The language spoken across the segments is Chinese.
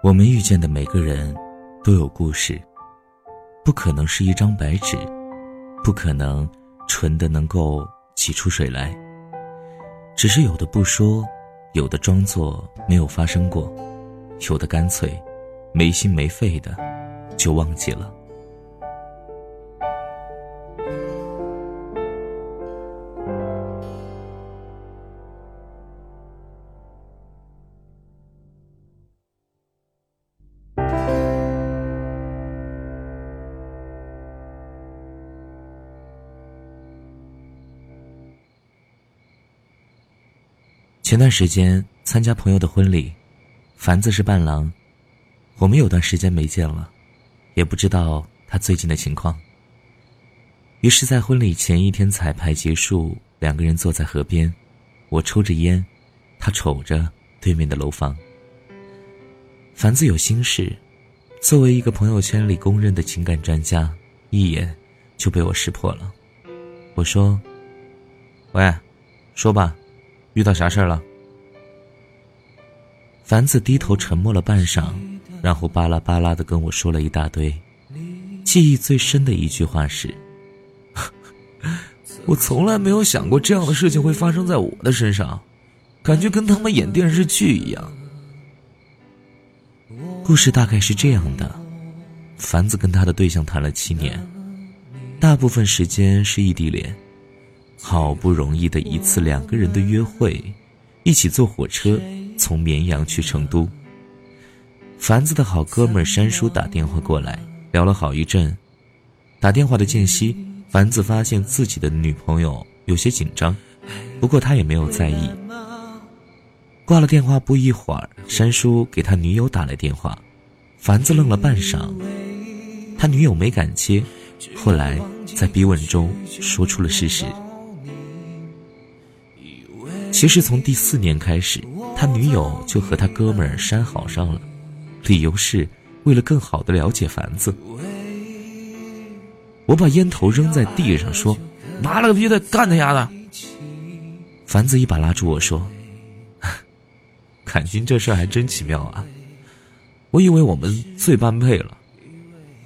我们遇见的每个人，都有故事。不可能是一张白纸，不可能纯的能够挤出水来。只是有的不说，有的装作没有发生过，有的干脆没心没肺的就忘记了。前段时间参加朋友的婚礼，凡子是伴郎，我们有段时间没见了，也不知道他最近的情况。于是，在婚礼前一天彩排结束，两个人坐在河边，我抽着烟，他瞅着对面的楼房。凡子有心事，作为一个朋友圈里公认的情感专家，一眼就被我识破了。我说：“喂，说吧。”遇到啥事儿了？凡子低头沉默了半晌，然后巴拉巴拉的跟我说了一大堆。记忆最深的一句话是：“ 我从来没有想过这样的事情会发生在我的身上，感觉跟他们演电视剧一样。”故事大概是这样的：凡子跟他的对象谈了七年，大部分时间是异地恋。好不容易的一次两个人的约会，一起坐火车从绵阳去成都。凡子的好哥们山叔打电话过来，聊了好一阵。打电话的间隙，凡子发现自己的女朋友有些紧张，不过他也没有在意。挂了电话不一会儿，山叔给他女友打来电话，凡子愣了半晌，他女友没敢接，后来在逼问中说出了事实。其实从第四年开始，他女友就和他哥们儿删好上了，理由是为了更好的了解凡子。我把烟头扔在地上，说：“妈了个逼的，干他丫的！”凡子一把拉住我说：“ 感情这事儿还真奇妙啊！我以为我们最般配了，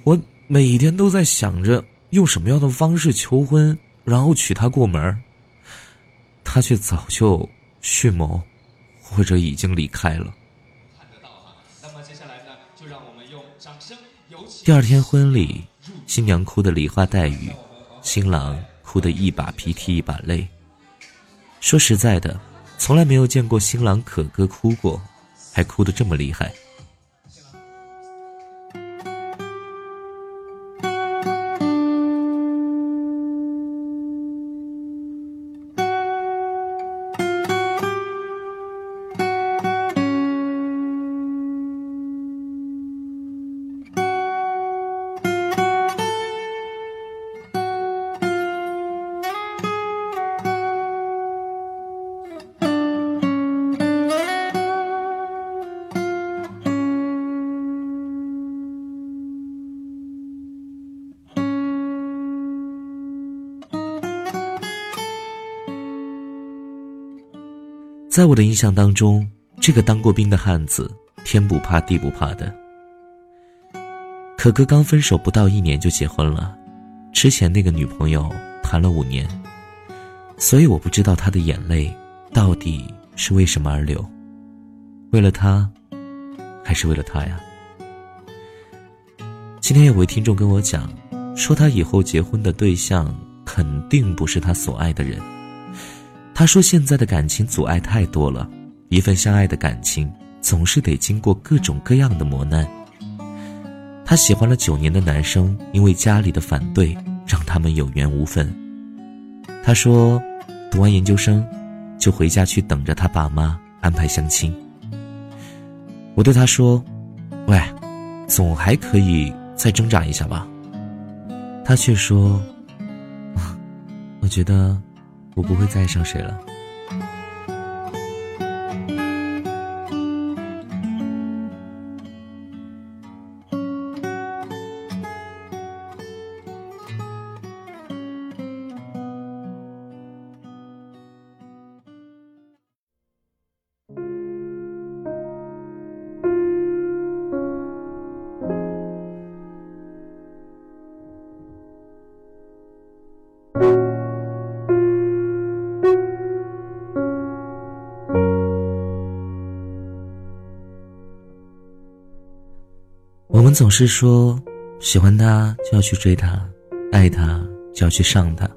我每天都在想着用什么样的方式求婚，然后娶她过门。”他却早就蓄谋，或者已经离开了。第二天婚礼，新娘哭得梨花带雨，新郎哭得一把鼻涕一把泪。说实在的，从来没有见过新郎可哥哭过，还哭得这么厉害。在我的印象当中，这个当过兵的汉子，天不怕地不怕的。可哥刚分手不到一年就结婚了，之前那个女朋友谈了五年，所以我不知道他的眼泪到底是为什么而流，为了他，还是为了他呀？今天有位听众跟我讲，说他以后结婚的对象肯定不是他所爱的人。他说：“现在的感情阻碍太多了，一份相爱的感情总是得经过各种各样的磨难。他喜欢了九年的男生，因为家里的反对，让他们有缘无分。他说，读完研究生，就回家去等着他爸妈安排相亲。我对他说：‘喂，总还可以再挣扎一下吧。’他却说：‘我觉得。’”我不会再爱上谁了。们总是说，喜欢他就要去追他，爱他就要去上他。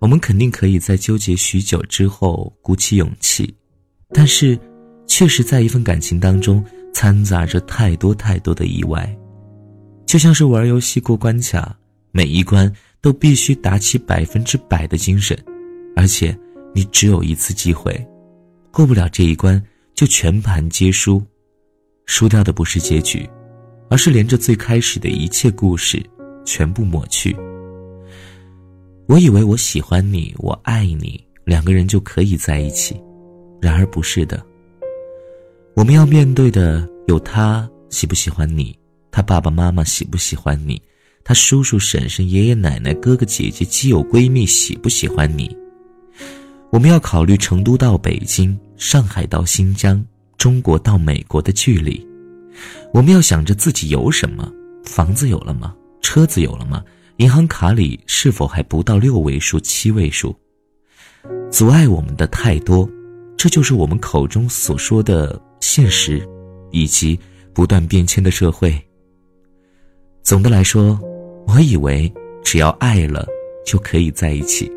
我们肯定可以在纠结许久之后鼓起勇气，但是，确实在一份感情当中掺杂着太多太多的意外，就像是玩游戏过关卡，每一关都必须打起百分之百的精神，而且你只有一次机会，过不了这一关就全盘皆输，输掉的不是结局。而是连着最开始的一切故事，全部抹去。我以为我喜欢你，我爱你，两个人就可以在一起，然而不是的。我们要面对的有他喜不喜欢你，他爸爸妈妈喜不喜欢你，他叔叔婶婶爷爷奶奶哥哥姐姐基友闺蜜喜不喜欢你。我们要考虑成都到北京、上海到新疆、中国到美国的距离。我们要想着自己有什么，房子有了吗？车子有了吗？银行卡里是否还不到六位数、七位数？阻碍我们的太多，这就是我们口中所说的现实，以及不断变迁的社会。总的来说，我以为只要爱了就可以在一起，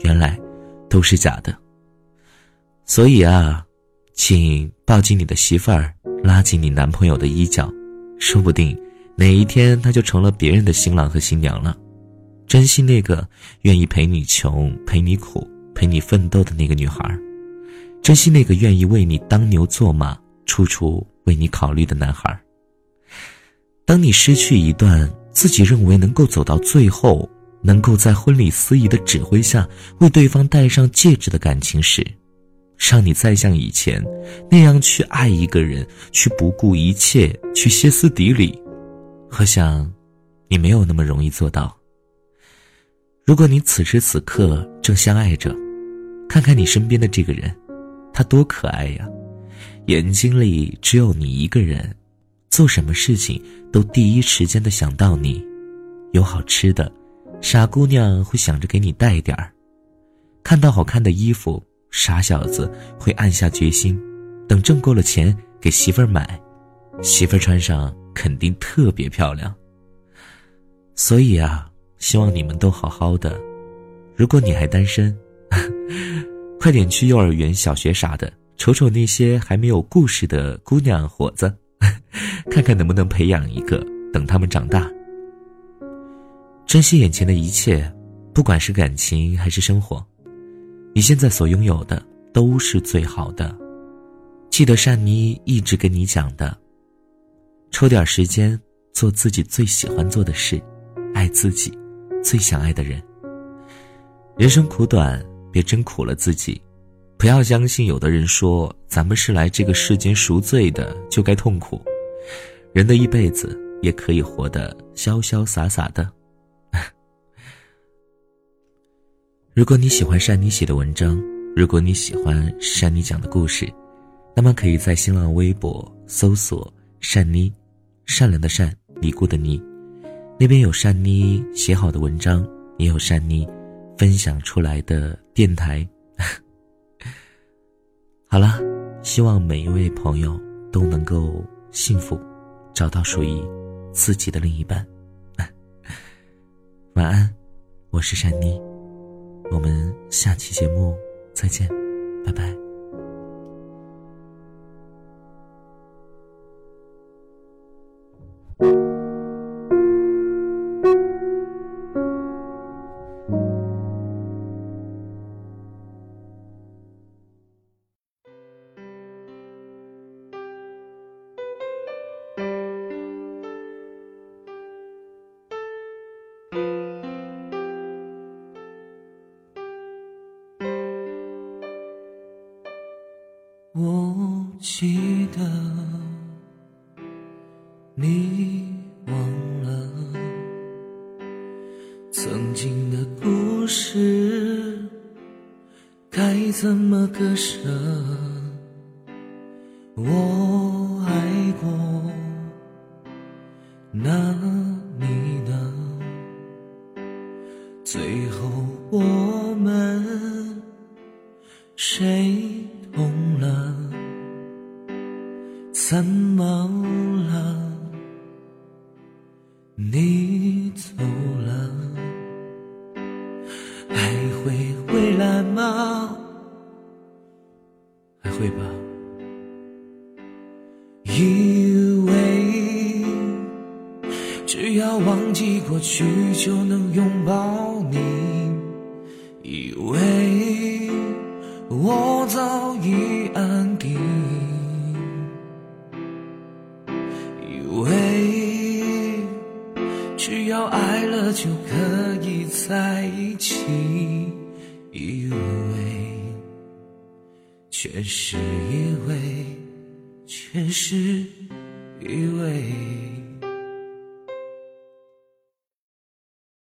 原来都是假的。所以啊，请抱紧你的媳妇儿。拉紧你男朋友的衣角，说不定哪一天他就成了别人的新郎和新娘了。珍惜那个愿意陪你穷、陪你苦、陪你奋斗的那个女孩，珍惜那个愿意为你当牛做马、处处为你考虑的男孩。当你失去一段自己认为能够走到最后、能够在婚礼司仪的指挥下为对方戴上戒指的感情时，让你再像以前那样去爱一个人，去不顾一切，去歇斯底里，我想，你没有那么容易做到。如果你此时此刻正相爱着，看看你身边的这个人，他多可爱呀！眼睛里只有你一个人，做什么事情都第一时间的想到你，有好吃的，傻姑娘会想着给你带点儿，看到好看的衣服。傻小子会暗下决心，等挣够了钱给媳妇儿买，媳妇儿穿上肯定特别漂亮。所以啊，希望你们都好好的。如果你还单身，快点去幼儿园、小学啥的，瞅瞅那些还没有故事的姑娘伙子，看看能不能培养一个，等他们长大。珍惜眼前的一切，不管是感情还是生活。你现在所拥有的都是最好的，记得善妮一直跟你讲的：抽点时间做自己最喜欢做的事，爱自己最想爱的人。人生苦短，别真苦了自己。不要相信有的人说咱们是来这个世间赎罪的，就该痛苦。人的一辈子也可以活得潇潇洒洒的。如果你喜欢善妮写的文章，如果你喜欢善妮讲的故事，那么可以在新浪微博搜索“善妮”，善良的善，尼姑的尼，那边有善妮写好的文章，也有善妮分享出来的电台。好了，希望每一位朋友都能够幸福，找到属于自己的另一半。晚安，我是善妮。我们下期节目再见，拜拜。我记得，你忘了曾经的故事，该怎么割舍？我吗还会吧。以为只要忘记过去就能拥抱你以为我早已安定。以为只要爱了就可以在一起以为全是以为，全是以为。